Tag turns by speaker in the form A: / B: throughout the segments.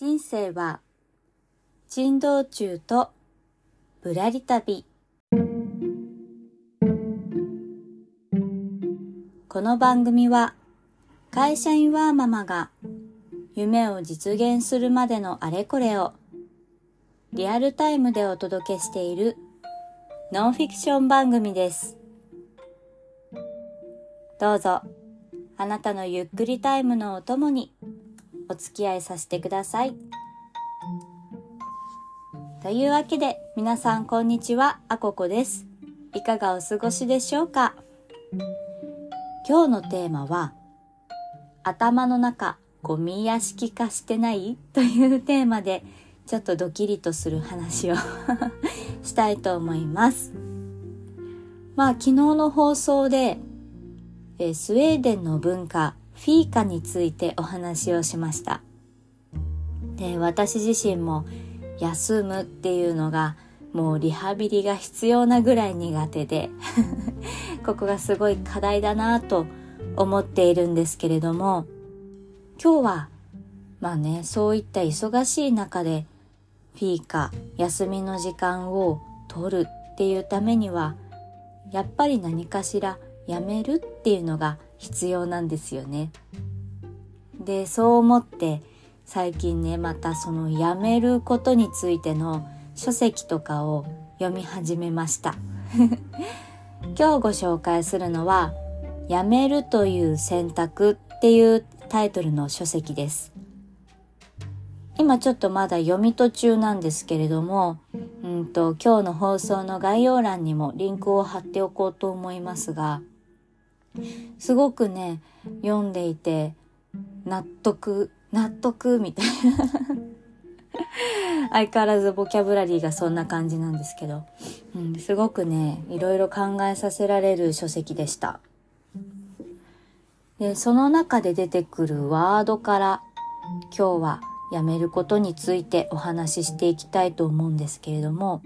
A: 人生は珍道中とぶらり旅。この番組は会社員ワーママが夢を実現するまでのあれこれをリアルタイムでお届けしているノンフィクション番組です。どうぞあなたのゆっくりタイムのお供にお付き合いさせてください。というわけで皆さんこんにちは、あここです。いかがお過ごしでしょうか？今日のテーマは頭の中ゴミ屋敷化してない？というテーマでちょっとドキリとする話を したいと思います。まあ昨日の放送でえスウェーデンの文化フィーカについてお話をしました。で、私自身も休むっていうのがもうリハビリが必要なぐらい苦手で ここがすごい課題だなと思っているんですけれども今日はまあねそういった忙しい中でフィーカ休みの時間を取るっていうためにはやっぱり何かしらやめるっていうのが必要なんですよね。でそう思って最近ねまたそのやめることについての書籍とかを読み始めました 今日ご紹介するのは「やめるという選択」っていうタイトルの書籍です今ちょっとまだ読み途中なんですけれども、うんと今日の放送の概要欄にもリンクを貼っておこうと思いますがすごくね読んでいて納得納得みたいな。相変わらずボキャブラリーがそんな感じなんですけど、うん、すごくねいろいろ考えさせられる書籍でした。でその中で出てくるワードから今日はやめることについてお話ししていきたいと思うんですけれども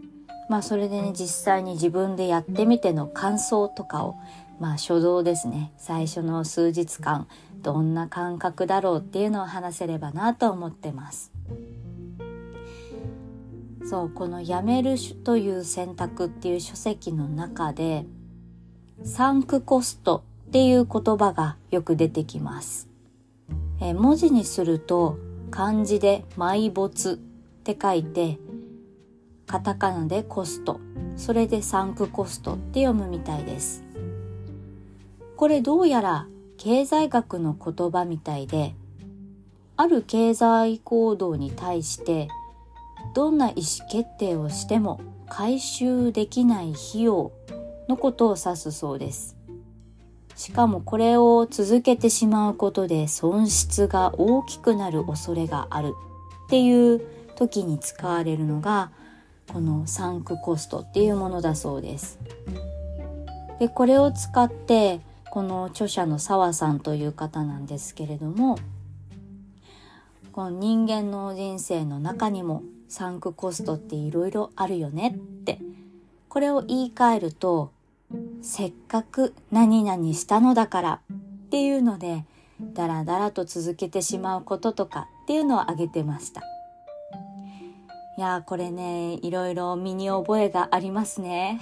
A: まあそれでね実際に自分でやってみての感想とかをまあ初動ですね。最初の数日間どんな感覚だろうっていうのを話せればなと思ってます。そうこの「やめる」という選択っていう書籍の中でサンクコストっていう言葉がよく出てきます。え文字にすると漢字で埋没って書いてカタカナでコスト。それでサンクコストって読むみたいです。これどうやら経済学の言葉みたいである経済行動に対してどんな意思決定をしても回収できない費用のことを指すそうです。しかもこれを続けてしまうことで損失が大きくなる恐れがあるっていう時に使われるのがこのサンクコストっていうものだそうです。でこれを使ってこの著者の澤さんという方なんですけれどもこの人間の人生の中にもサンクコストっていろいろあるよねってこれを言い換えるとせっかく何々したのだからっていうのでだらだらと続けてしまうこととかっていうのを挙げてました。いやこれねいろいろ身に覚えがありますね。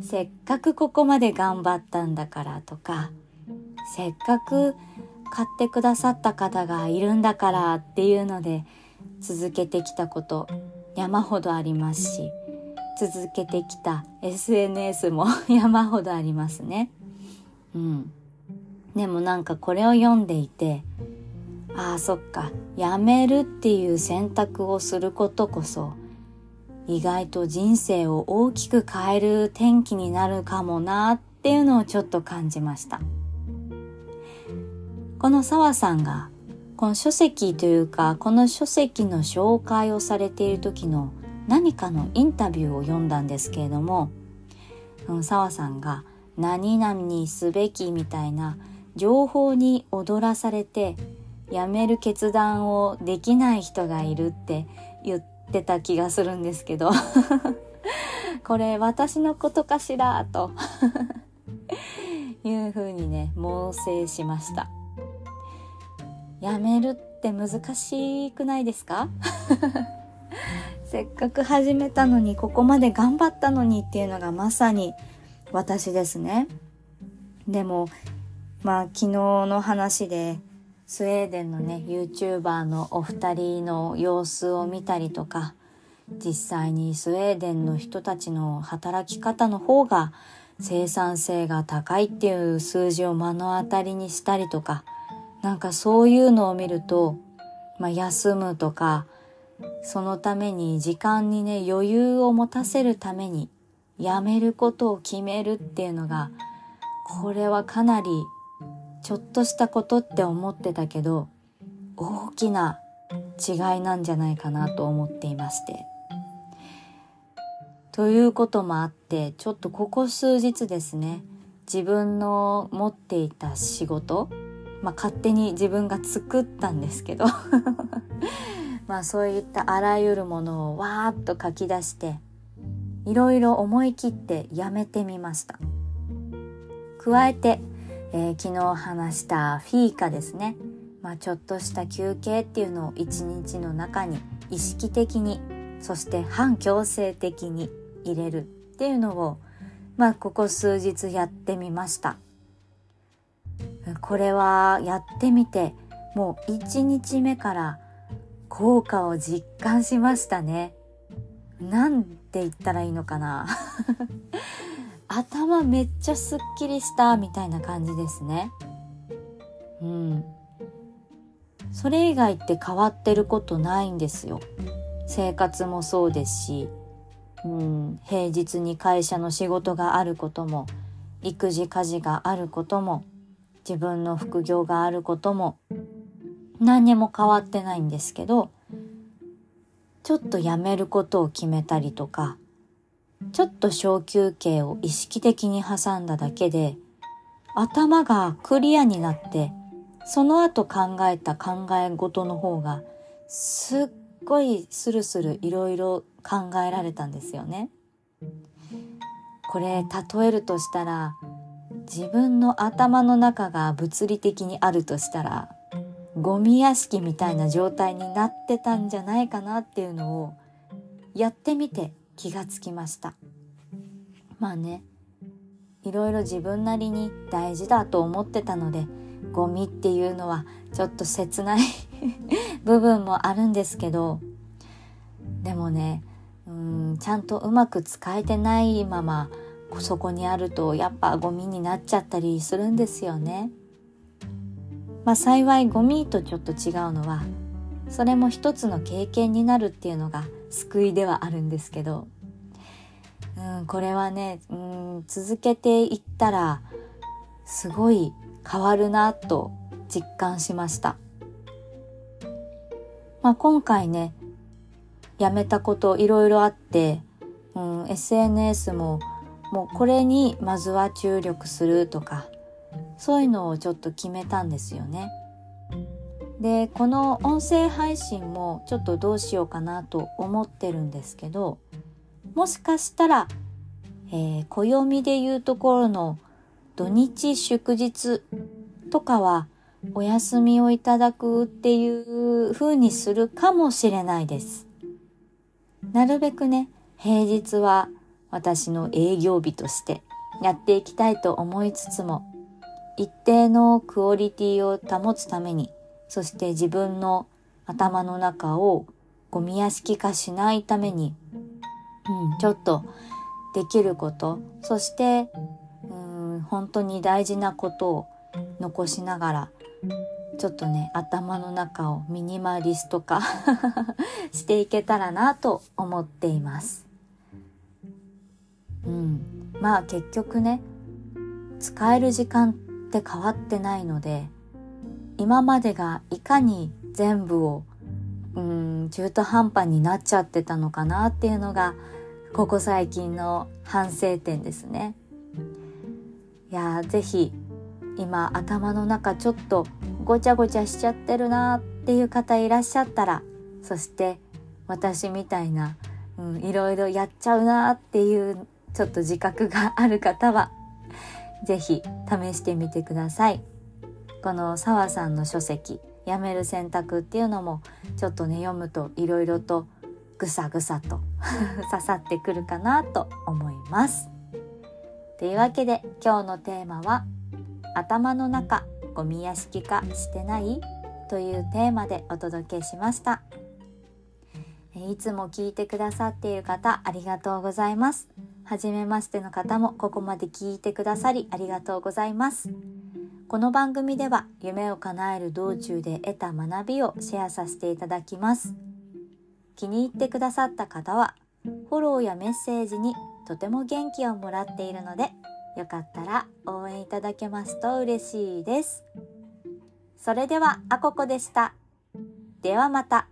A: せっかくここまで頑張ったんだからとかせっかく買ってくださった方がいるんだからっていうので続けてきたこと山ほどありますし続けてきた SNS も 山ほどありますね。うん。でもなんかこれを読んでいてああそっかやめるっていう選択をすることこそ意外と人生を大きく変える転機になるかもなっていうのをちょっと感じました。この澤さんがこの書籍というかこの書籍の紹介をされている時の何かのインタビューを読んだんですけれども澤さんが何々にすべきみたいな情報に踊らされてやめる決断をできない人がいるって言ってってた気がするんですけど。これ私のことかしら？と。いうふうにね猛省しました。やめるって難しくないですか？せっかく始めたのにここまで頑張ったのにっていうのがまさに私ですね。でもまあ昨日の話でスウェーデンのね YouTuber のお二人の様子を見たりとか実際にスウェーデンの人たちの働き方の方が生産性が高いっていう数字を目の当たりにしたりとかなんかそういうのを見ると、まあ、休むとかそのために時間にね余裕を持たせるためにやめることを決めるっていうのがこれはかなりちょっとしたことって思ってたけど大きな違いなんじゃないかなと思っていまして。ということもあってちょっとここ数日ですね自分の持っていた仕事まあ勝手に自分が作ったんですけど まあそういったあらゆるものをわーっと書き出していろいろ思い切ってやめてみました加えて、えー、昨日話したフィーカですね。まあ、ちょっとした休憩っていうのを一日の中に意識的にそして反強制的に入れるっていうのをまあここ数日やってみました。これはやってみてもう1日目から効果を実感しましたね。なんて言ったらいいのかな。頭めっちゃすっきりしたみたいな感じですね。うん。それ以外って変わってることないんですよ。生活もそうですし。うん、平日に会社の仕事があることも育児家事があることも自分の副業があることも何にも変わってないんですけどちょっとやめることを決めたりとかちょっと小休憩を意識的に挟んだだけで頭がクリアになってその後考えた考え事の方がすっごいスルスルいろいろ考えられたんですよね。これ例えるとしたら自分の頭の中が物理的にあるとしたらゴミ屋敷みたいな状態になってたんじゃないかなっていうのをやってみて気がつきましたまあねいろいろ自分なりに大事だと思ってたのでゴミっていうのはちょっと切ない 部分もあるんですけどでもねうんちゃんとうまく使えてないままそこにあるとやっぱゴミになっちゃったりするんですよね。まあ幸いゴミとちょっと違うのはそれも一つの経験になるっていうのが救いではあるんですけど、うん、これはね、うん、続けていったらすごい変わるなと実感しました。まあ、今回ねやめたこといろいろあって、うん、SNS ももうこれにまずは注力するとかそういうのをちょっと決めたんですよね。でこの音声配信もちょっとどうしようかなと思ってるんですけどもしかしたら、えー、暦でいうところの土日祝日とかはお休みをいただくっていう風にするかもしれないです。なるべくね、平日は私の営業日としてやっていきたいと思いつつも、一定のクオリティを保つために、そして自分の頭の中をゴミ屋敷化しないために、うん、ちょっとできること、そして、うん、本当に大事なことを残しながら、ちょっとね頭の中をミニマリスト化 していけたらなと思っています。うん、まあ結局ね使える時間って変わってないので今までがいかに全部をうん中途半端になっちゃってたのかなっていうのがここ最近の反省点ですね。いやーぜひ今頭の中ちょっとごちゃごちゃしちゃってるなっていう方いらっしゃったらそして私みたいな、うん、いろいろやっちゃうなっていうちょっと自覚がある方は是非試してみてください。この澤さんの書籍「やめる選択っていうのもちょっとね読むといろいろとぐさぐさと 刺さってくるかなと思います。というわけで今日のテーマは「頭の中ゴミ屋敷化してない?」というテーマでお届けしました。いつも聞いてくださっている方ありがとうございます。はじめましての方もここまで聞いてくださりありがとうございます。この番組では夢を叶える道中で得た学びをシェアさせていただきます。気に入ってくださった方はフォローやメッセージにとても元気をもらっているのでよかったら応援いただけますと嬉しいです。それではあここでした。ではまた。